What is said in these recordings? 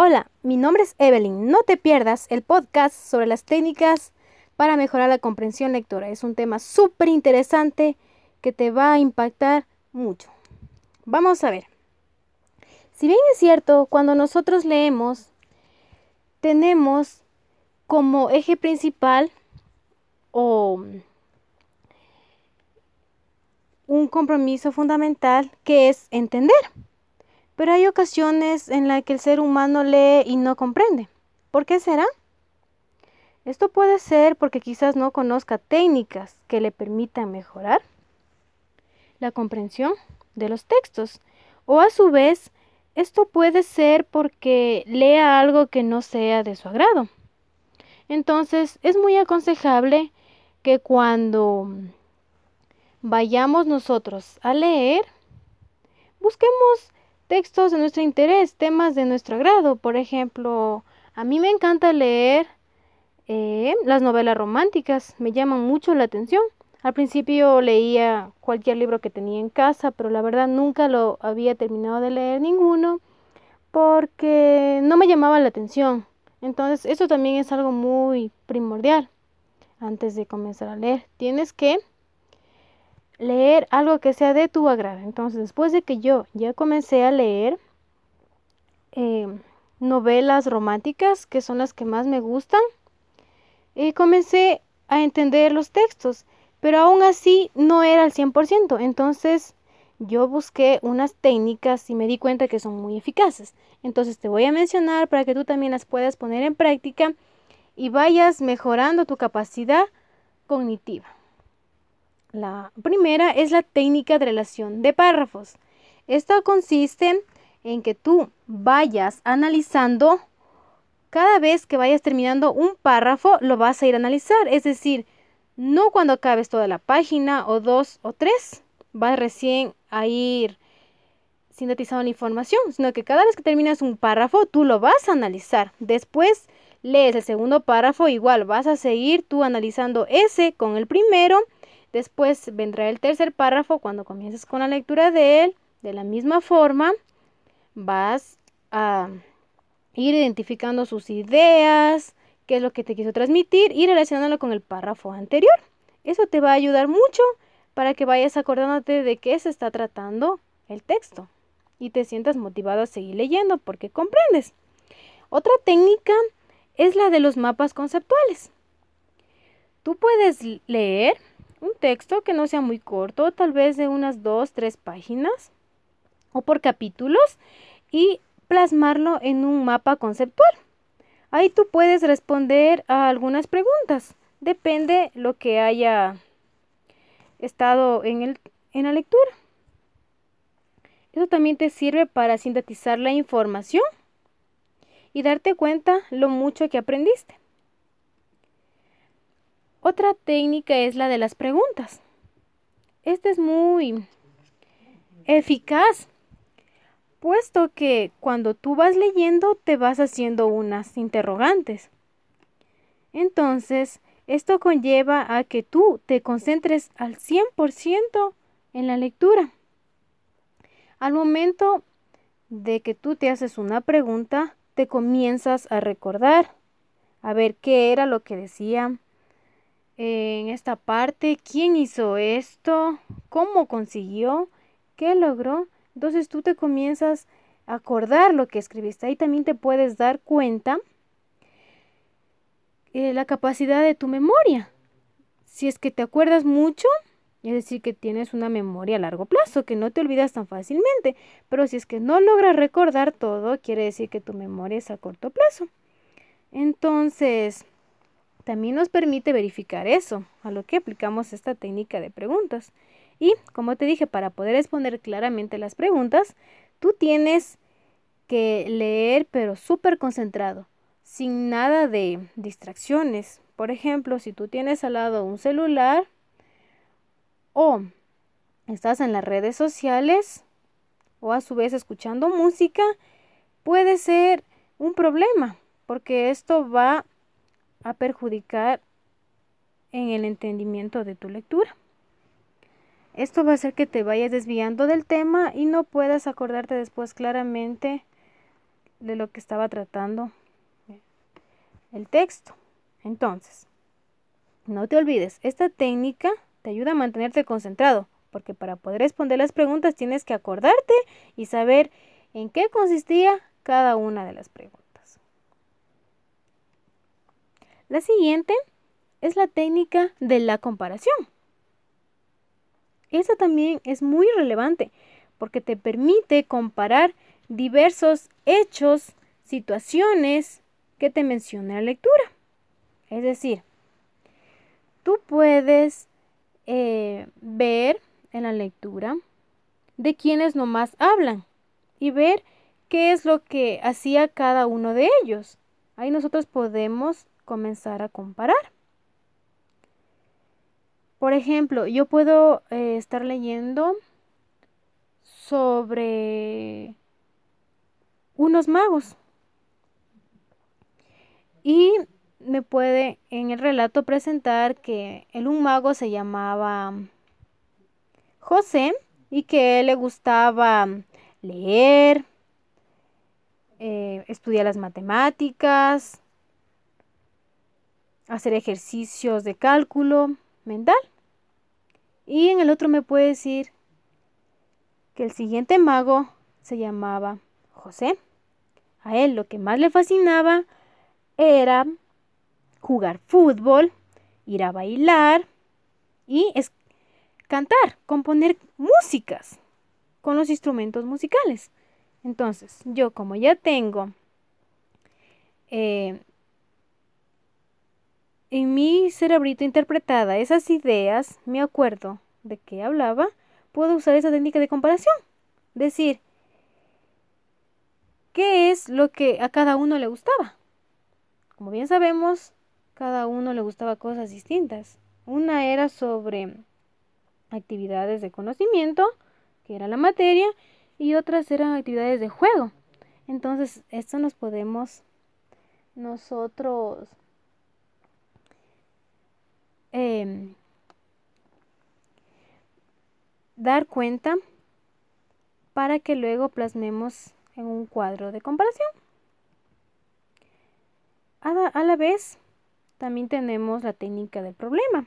Hola, mi nombre es Evelyn. No te pierdas el podcast sobre las técnicas para mejorar la comprensión lectora. Es un tema súper interesante que te va a impactar mucho. Vamos a ver. Si bien es cierto, cuando nosotros leemos, tenemos como eje principal o un compromiso fundamental que es entender. Pero hay ocasiones en las que el ser humano lee y no comprende. ¿Por qué será? Esto puede ser porque quizás no conozca técnicas que le permitan mejorar la comprensión de los textos. O a su vez, esto puede ser porque lea algo que no sea de su agrado. Entonces, es muy aconsejable que cuando vayamos nosotros a leer, busquemos textos de nuestro interés, temas de nuestro agrado. Por ejemplo, a mí me encanta leer eh, las novelas románticas, me llaman mucho la atención. Al principio leía cualquier libro que tenía en casa, pero la verdad nunca lo había terminado de leer ninguno porque no me llamaba la atención. Entonces, eso también es algo muy primordial antes de comenzar a leer. Tienes que leer algo que sea de tu agrado. Entonces, después de que yo ya comencé a leer eh, novelas románticas, que son las que más me gustan, eh, comencé a entender los textos, pero aún así no era al 100%. Entonces, yo busqué unas técnicas y me di cuenta que son muy eficaces. Entonces, te voy a mencionar para que tú también las puedas poner en práctica y vayas mejorando tu capacidad cognitiva. La primera es la técnica de relación de párrafos. Esta consiste en que tú vayas analizando cada vez que vayas terminando un párrafo, lo vas a ir a analizar. Es decir, no cuando acabes toda la página o dos o tres, vas recién a ir sintetizando la información, sino que cada vez que terminas un párrafo, tú lo vas a analizar. Después lees el segundo párrafo, igual vas a seguir tú analizando ese con el primero Después vendrá el tercer párrafo cuando comiences con la lectura de él. De la misma forma, vas a ir identificando sus ideas, qué es lo que te quiso transmitir y relacionándolo con el párrafo anterior. Eso te va a ayudar mucho para que vayas acordándote de qué se está tratando el texto y te sientas motivado a seguir leyendo porque comprendes. Otra técnica es la de los mapas conceptuales. Tú puedes leer un texto que no sea muy corto, tal vez de unas dos, tres páginas o por capítulos y plasmarlo en un mapa conceptual. Ahí tú puedes responder a algunas preguntas. Depende lo que haya estado en, el, en la lectura. Eso también te sirve para sintetizar la información y darte cuenta lo mucho que aprendiste. Otra técnica es la de las preguntas. Esta es muy eficaz, puesto que cuando tú vas leyendo te vas haciendo unas interrogantes. Entonces, esto conlleva a que tú te concentres al 100% en la lectura. Al momento de que tú te haces una pregunta, te comienzas a recordar, a ver qué era lo que decía en esta parte, quién hizo esto, cómo consiguió, qué logró. Entonces tú te comienzas a acordar lo que escribiste. Ahí también te puedes dar cuenta de la capacidad de tu memoria. Si es que te acuerdas mucho, es decir, que tienes una memoria a largo plazo, que no te olvidas tan fácilmente. Pero si es que no logras recordar todo, quiere decir que tu memoria es a corto plazo. Entonces, también nos permite verificar eso, a lo que aplicamos esta técnica de preguntas. Y, como te dije, para poder exponer claramente las preguntas, tú tienes que leer pero súper concentrado, sin nada de distracciones. Por ejemplo, si tú tienes al lado un celular o estás en las redes sociales o a su vez escuchando música, puede ser un problema, porque esto va a perjudicar en el entendimiento de tu lectura. Esto va a hacer que te vayas desviando del tema y no puedas acordarte después claramente de lo que estaba tratando el texto. Entonces, no te olvides, esta técnica te ayuda a mantenerte concentrado, porque para poder responder las preguntas tienes que acordarte y saber en qué consistía cada una de las preguntas. La siguiente es la técnica de la comparación. Esa también es muy relevante porque te permite comparar diversos hechos, situaciones que te menciona la lectura. Es decir, tú puedes eh, ver en la lectura de quienes nomás hablan y ver qué es lo que hacía cada uno de ellos. Ahí nosotros podemos comenzar a comparar. Por ejemplo, yo puedo eh, estar leyendo sobre unos magos y me puede en el relato presentar que el un mago se llamaba José y que le gustaba leer, eh, estudiar las matemáticas, hacer ejercicios de cálculo mental. Y en el otro me puede decir que el siguiente mago se llamaba José. A él lo que más le fascinaba era jugar fútbol, ir a bailar y cantar, componer músicas con los instrumentos musicales. Entonces, yo como ya tengo eh, en mi cerebrito interpretada esas ideas, me acuerdo de qué hablaba, puedo usar esa técnica de comparación. Decir, ¿qué es lo que a cada uno le gustaba? Como bien sabemos, cada uno le gustaba cosas distintas. Una era sobre actividades de conocimiento, que era la materia, y otras eran actividades de juego. Entonces, esto nos podemos nosotros em, dar cuenta para que luego plasmemos en un cuadro de comparación. A la, vez, también tenemos la técnica del problema,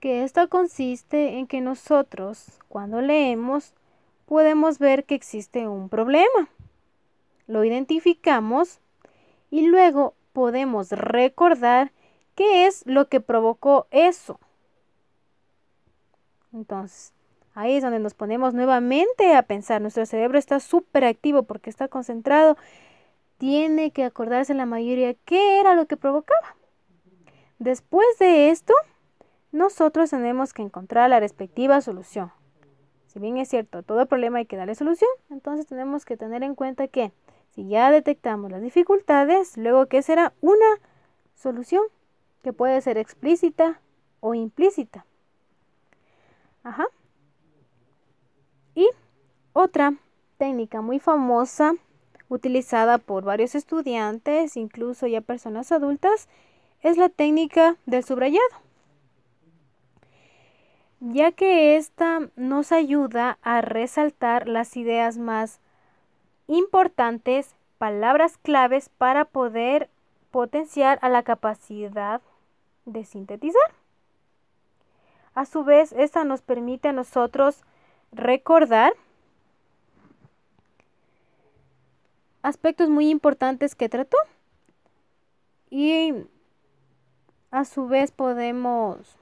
que esta consiste en que nosotros, cuando leemos, podemos ver que existe un problema. Lo identificamos y luego podemos recordar qué es lo que provocó eso. Entonces, ahí es donde nos ponemos nuevamente a pensar. Nuestro cerebro está súper activo porque está concentrado. Tiene que acordarse la mayoría qué era lo que provocaba. Después de esto, nosotros tenemos que encontrar la respectiva solución. Si bien es cierto, todo problema hay que darle solución, entonces tenemos que tener en cuenta que si ya detectamos las dificultades, luego ¿qué será una solución que puede ser explícita o implícita. Ajá. Y otra técnica muy famosa utilizada por varios estudiantes, incluso ya personas adultas, es la técnica del subrayado ya que esta nos ayuda a resaltar las ideas más importantes, palabras claves para poder potenciar a la capacidad de sintetizar. A su vez, esta nos permite a nosotros recordar aspectos muy importantes que trató. Y a su vez podemos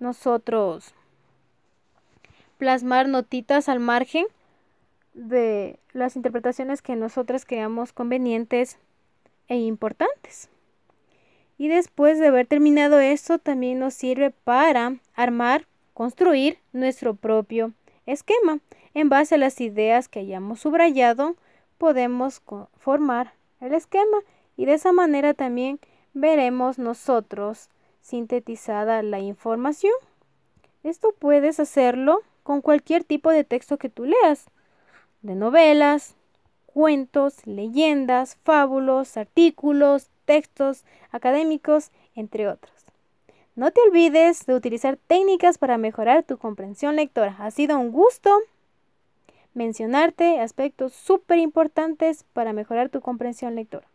nosotros plasmar notitas al margen de las interpretaciones que nosotras creamos convenientes e importantes. Y después de haber terminado esto, también nos sirve para armar, construir nuestro propio esquema. En base a las ideas que hayamos subrayado, podemos formar el esquema y de esa manera también veremos nosotros sintetizada la información. Esto puedes hacerlo con cualquier tipo de texto que tú leas, de novelas, cuentos, leyendas, fábulos, artículos, textos académicos, entre otros. No te olvides de utilizar técnicas para mejorar tu comprensión lectora. Ha sido un gusto. mencionarte aspectos súper importantes para mejorar tu comprensión lectora.